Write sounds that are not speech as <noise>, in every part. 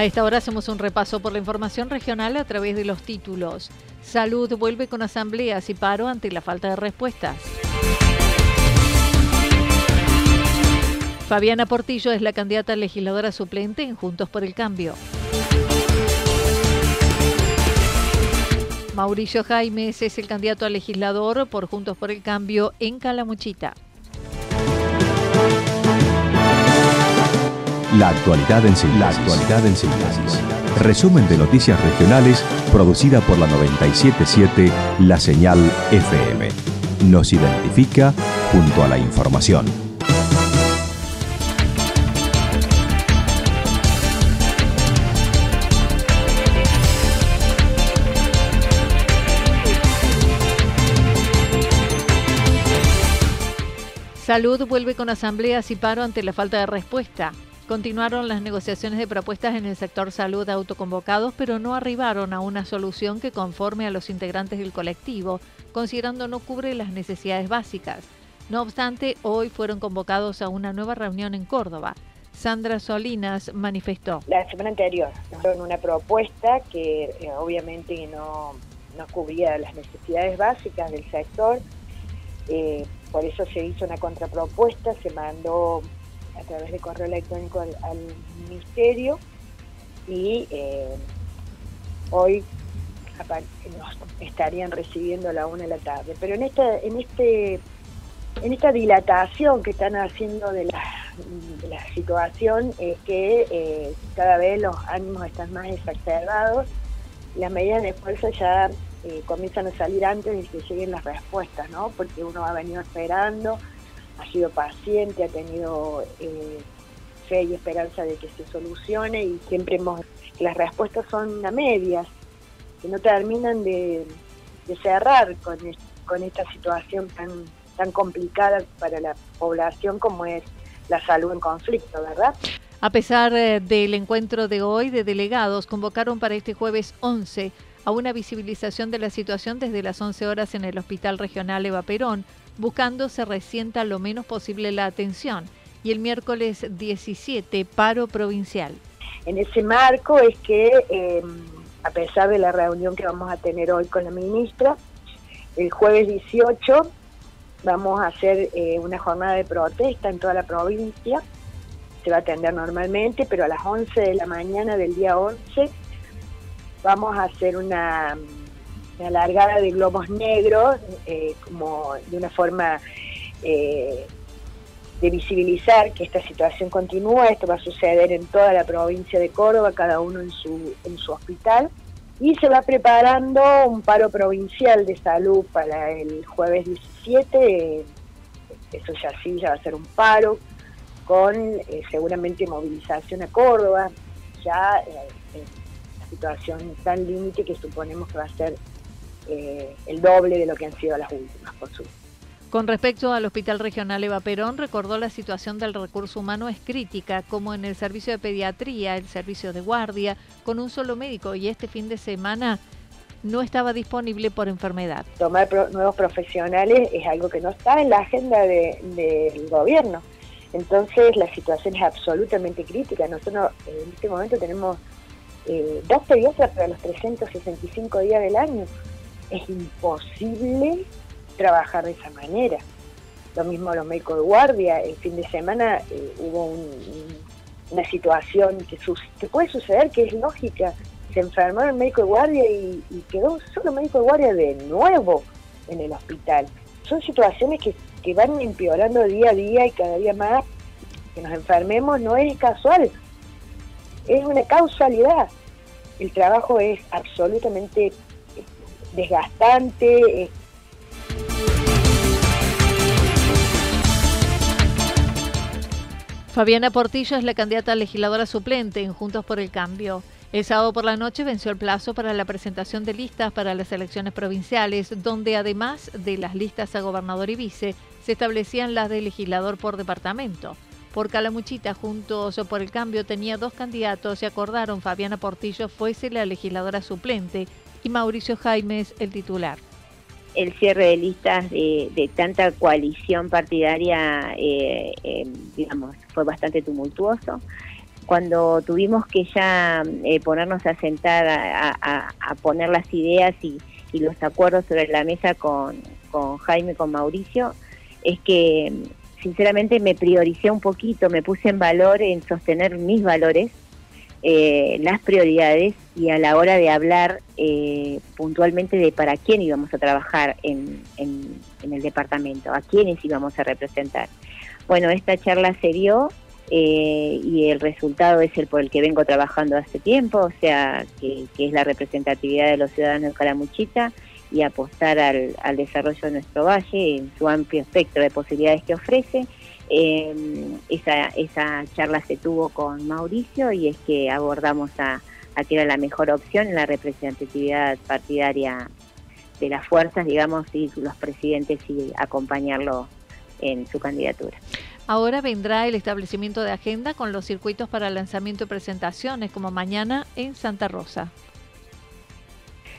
A esta hora hacemos un repaso por la información regional a través de los títulos. Salud vuelve con asambleas y paro ante la falta de respuestas. Fabiana Portillo es la candidata legisladora suplente en Juntos por el Cambio. Mauricio Jaimes es el candidato a legislador por Juntos por el Cambio en Calamuchita. La actualidad en síntesis. La actualidad en síntesis. Resumen de noticias regionales producida por la 977 La Señal FM. Nos identifica junto a la información. Salud vuelve con asambleas y paro ante la falta de respuesta. Continuaron las negociaciones de propuestas en el sector salud autoconvocados, pero no arribaron a una solución que conforme a los integrantes del colectivo, considerando no cubre las necesidades básicas. No obstante, hoy fueron convocados a una nueva reunión en Córdoba. Sandra Solinas manifestó. La semana anterior en una propuesta que eh, obviamente no, no cubría las necesidades básicas del sector. Eh, por eso se hizo una contrapropuesta, se mandó a través de correo electrónico al, ministerio y eh, hoy nos estarían recibiendo a la una de la tarde. Pero en esta, en este, en esta dilatación que están haciendo de la, situación es que eh, cada vez los ánimos están más exacerbados, las medidas de fuerza ya eh, comienzan a salir antes de que lleguen las respuestas, ¿no? Porque uno ha venido esperando, ha sido paciente, ha tenido eh, fe y esperanza de que se solucione y siempre hemos, las respuestas son a medias, que no terminan de, cerrar con, con esta situación tan, tan complicada para la población como es la salud en conflicto, ¿verdad? A pesar eh, del encuentro de hoy de delegados, convocaron para este jueves 11 a una visibilización de la situación desde las 11 horas en el Hospital Regional Eva Perón, buscando se resienta lo menos posible la atención. Y el miércoles 17, paro provincial. En ese marco es que, em, a pesar de la reunión que vamos a tener hoy con la ministra, el jueves 18 vamos a hacer eh, una jornada de protesta en toda la provincia. Se va a atender normalmente, pero a las 11 de la mañana del día 11 vamos a hacer una, alargada de globos negros, eh, como de una forma eh, de visibilizar que esta situación continúa, esto va a suceder en toda la provincia de Córdoba, cada uno en su, en su hospital, y se va preparando un paro provincial de salud para el jueves 17, eso ya sí, ya va a ser un paro, con eh, seguramente movilización a Córdoba, ya situación tan límite que suponemos que va a ser eh, el doble de lo que han sido las últimas, por supuesto. Con respecto al Hospital Regional Eva Perón, recordó la situación del recurso humano es crítica, como en el servicio de pediatría, el servicio de guardia, con un solo médico y este fin de semana no estaba disponible por enfermedad. Tomar nuevos profesionales es algo que no está en la agenda del gobierno. Entonces la situación es absolutamente crítica. Nosotros en este momento tenemos eh, dos pediatras para los 365 días del año. Es imposible trabajar de esa manera. lo mismo los médicos de guardia, el fin de semana eh, hubo una situación que, puede suceder, que es lógica, se enfermó el médico de guardia y, quedó solo médico de guardia de nuevo en el hospital. Son situaciones que, que van empeorando día a día y cada día más. Que nos enfermemos no es casual, es una causalidad. El trabajo es absolutamente desgastante, Fabiana Portillo es la candidata a legisladora suplente en Juntos por el Cambio. El sábado por la noche venció el plazo para la presentación de listas para las elecciones provinciales, donde además de las listas a gobernador y vice, se establecían las de legislador por departamento. Por Calamuchita, Juntos por el Cambio tenía dos candidatos y acordaron Fabiana Portillo fuese la legisladora suplente y Mauricio Jaimes el titular el cierre de listas de, tanta coalición partidaria, eh, eh, digamos, fue bastante tumultuoso. Cuando tuvimos que ya eh, ponernos a sentar a, poner las ideas y, los acuerdos sobre la mesa con, con Jaime, con Mauricio, es que sinceramente me prioricé un poquito, me puse en valor en sostener mis valores eh, las prioridades y a la hora de hablar eh, puntualmente de para quién íbamos a trabajar en, en, el departamento, a quiénes íbamos a representar. Bueno, esta charla se dio eh, y el resultado es el por el que vengo trabajando hace tiempo, o sea, que, es la representatividad de los ciudadanos de Calamuchita y apostar al, desarrollo de nuestro valle en su amplio espectro de posibilidades que ofrece eh, esa, esa charla se tuvo con Mauricio y es que abordamos a, que era la mejor opción en la representatividad partidaria de las fuerzas, digamos, y los presidentes y acompañarlo en su candidatura. Ahora vendrá el establecimiento de agenda con los circuitos para lanzamiento y presentaciones, como mañana en Santa Rosa.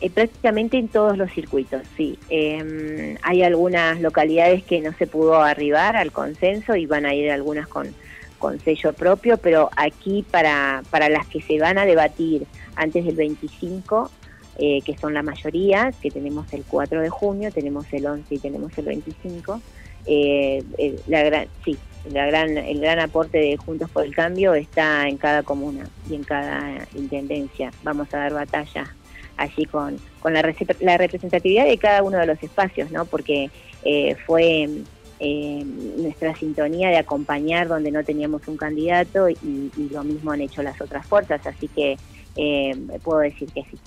Eh, prácticamente en todos los circuitos, sí. Em, hay algunas localidades que no se pudo arribar al consenso y van a ir algunas con, con sello propio, pero aquí para, para las que se van a debatir antes del 25, eh, que son la mayoría, que tenemos el 4 de junio, tenemos el 11 y tenemos el 25, eh, la gran, sí, la gran, el gran aporte de Juntos por el Cambio está en cada comuna y en cada intendencia. Vamos a dar batalla allí con, con la, la, representatividad de cada uno de los espacios, ¿no? Porque eh, fue eh, nuestra sintonía de acompañar donde no teníamos un candidato y, lo mismo han hecho las otras fuerzas, así que eh, puedo decir que sí.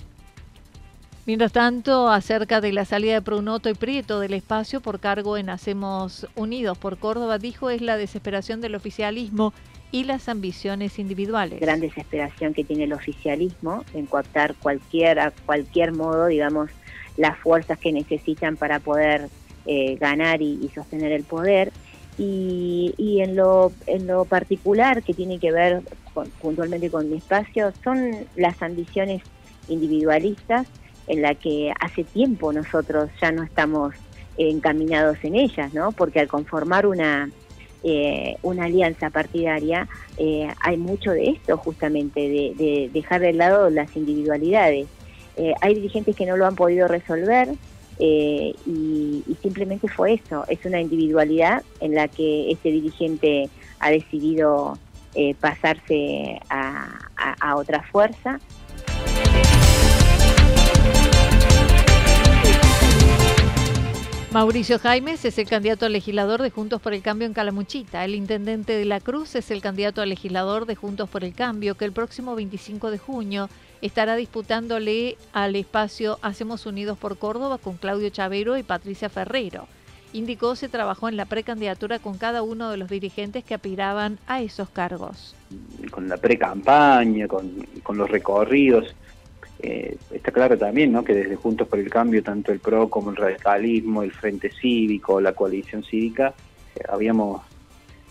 Mientras tanto, acerca de la salida de Prunoto y Prieto del espacio por cargo en Hacemos Unidos por Córdoba, dijo es la desesperación del oficialismo y las ambiciones individuales. Gran desesperación que tiene el oficialismo en coaptar cualquier, a cualquier modo, digamos, las fuerzas que necesitan para poder eh, ganar y, sostener el poder. Y, y, en, lo, en lo particular que tiene que ver puntualmente con mi espacio son las ambiciones individualistas en la que hace tiempo nosotros ya no estamos encaminados en ellas, ¿no? Porque al conformar una, eh, una alianza partidaria, eh, hay mucho de esto justamente, de, dejar de lado las individualidades. Eh, hay dirigentes que no lo han podido resolver y, simplemente fue eso, es una individualidad en la que este dirigente ha decidido pasarse a otra fuerza. Mauricio Jaimes es el candidato a legislador de Juntos por el Cambio en Calamuchita. El intendente de la Cruz es el candidato a legislador de Juntos por el Cambio, que el próximo 25 de junio estará disputándole al espacio Hacemos Unidos por Córdoba con Claudio Chavero y Patricia Ferrero. Indicó se trabajó en la precandidatura con cada uno de los dirigentes que aspiraban a esos cargos. Con la precampaña, con, con los recorridos eh, está claro también ¿no? que desde Juntos por el Cambio, tanto el PRO como el radicalismo, el Frente Cívico, la coalición cívica, eh, habíamos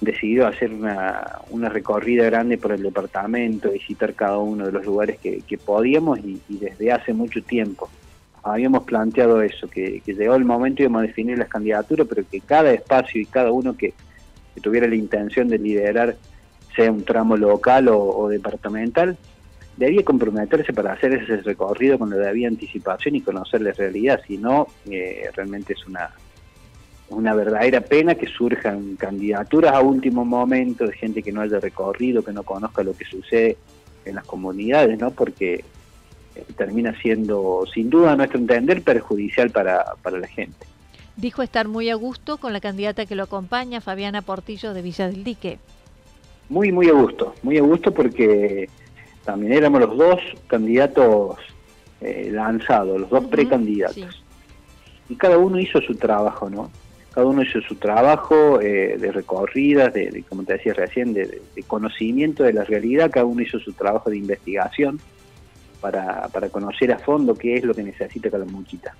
decidido hacer una, una, recorrida grande por el departamento, visitar cada uno de los lugares que, podíamos y, desde hace mucho tiempo. Habíamos planteado eso, que, llegó el momento íbamos a definir las candidaturas, pero que cada espacio y cada uno que, tuviera la intención de liderar, sea un tramo local o departamental, debía comprometerse para hacer ese recorrido con la debida anticipación y conocer la realidad, si no, eh, realmente es una una verdadera pena que surjan candidaturas a último momento de gente que no haya recorrido, que no conozca lo que sucede en las comunidades, ¿no? Porque eh, termina siendo, sin duda, a nuestro entender, perjudicial para, para la gente. Dijo estar muy a gusto con la candidata que lo acompaña, Fabiana Portillo de Villa del Dique. Muy, muy a gusto, muy a gusto porque también éramos los dos candidatos eh, lanzados, los dos precandidatos. Y cada uno hizo su trabajo, ¿no? Cada uno hizo su trabajo eh, de recorridas, de, como te decía recién, de, conocimiento de la realidad, cada uno hizo su trabajo de investigación para, para conocer a fondo qué es lo que necesita cada muchita.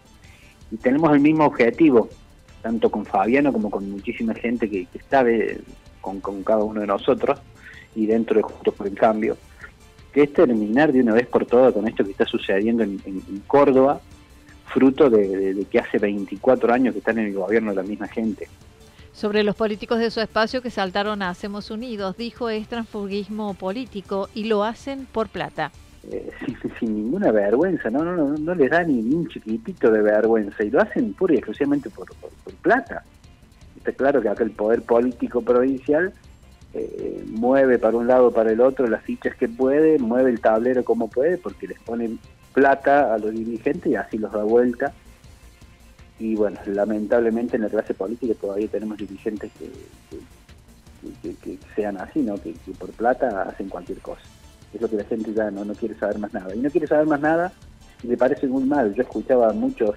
Y tenemos el mismo objetivo, tanto con Fabiano como con muchísima gente que, está con, con, cada uno de nosotros y dentro de Juntos por el Cambio, que es terminar de una vez por todas con esto que está sucediendo en, Córdoba, fruto de, que hace 24 años que están en el gobierno de la misma gente. Sobre los políticos de su espacio que saltaron a Hacemos Unidos, dijo es transfugismo político y lo hacen por plata. Eh, <laughs> sin, ninguna vergüenza, no, no, no, no les da ni, un chiquitito de vergüenza y lo hacen pura y exclusivamente por, por plata. Está claro que acá el poder político provincial eh, mueve para un lado para el otro las fichas que puede, mueve el tablero como puede, porque les ponen plata a los dirigentes y así los da vuelta. Y bueno, lamentablemente en la clase política todavía tenemos dirigentes que, que, sean así, ¿no? Que, por plata hacen cualquier cosa. Es lo que la gente ya no, no quiere saber más nada. Y no quiere saber más nada y le parece muy mal. Yo escuchaba a muchos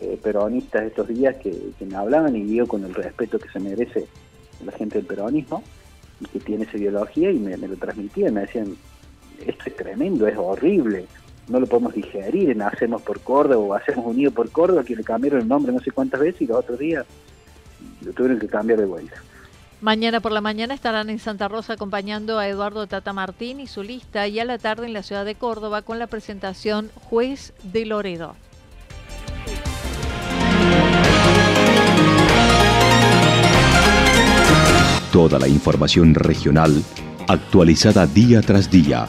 eh, peronistas estos días que, que me hablaban y digo con el respeto que se merece la gente del peronismo que tiene esa ideología y me, lo transmitían, me decían, esto es tremendo, es horrible, no lo podemos digerir en Hacemos por Córdoba o Hacemos Unido por Córdoba, que le cambiaron el nombre no sé cuántas veces y los otros días lo tuvieron que cambiar de vuelta. Mañana por la mañana estarán en Santa Rosa acompañando a Eduardo Tata Martín y su lista y a la tarde en la ciudad de Córdoba con la presentación Juez de Loredo. Toda la información regional actualizada día tras día.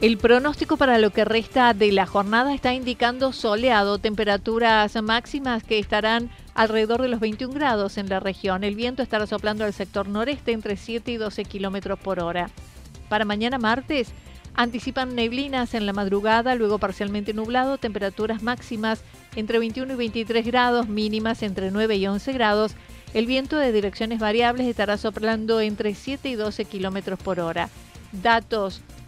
El pronóstico para lo que resta de la jornada está indicando soleado, temperaturas máximas que estarán alrededor de los 21 grados en la región. El viento estará soplando al sector noreste entre 7 y 12 kilómetros por hora. Para mañana martes, anticipan neblinas en la madrugada, luego parcialmente nublado, temperaturas máximas entre 21 y 23 grados, mínimas entre 9 y 11 grados. El viento de direcciones variables estará soplando entre 7 y 12 kilómetros por hora. Datos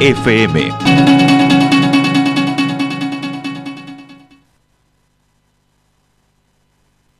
FM.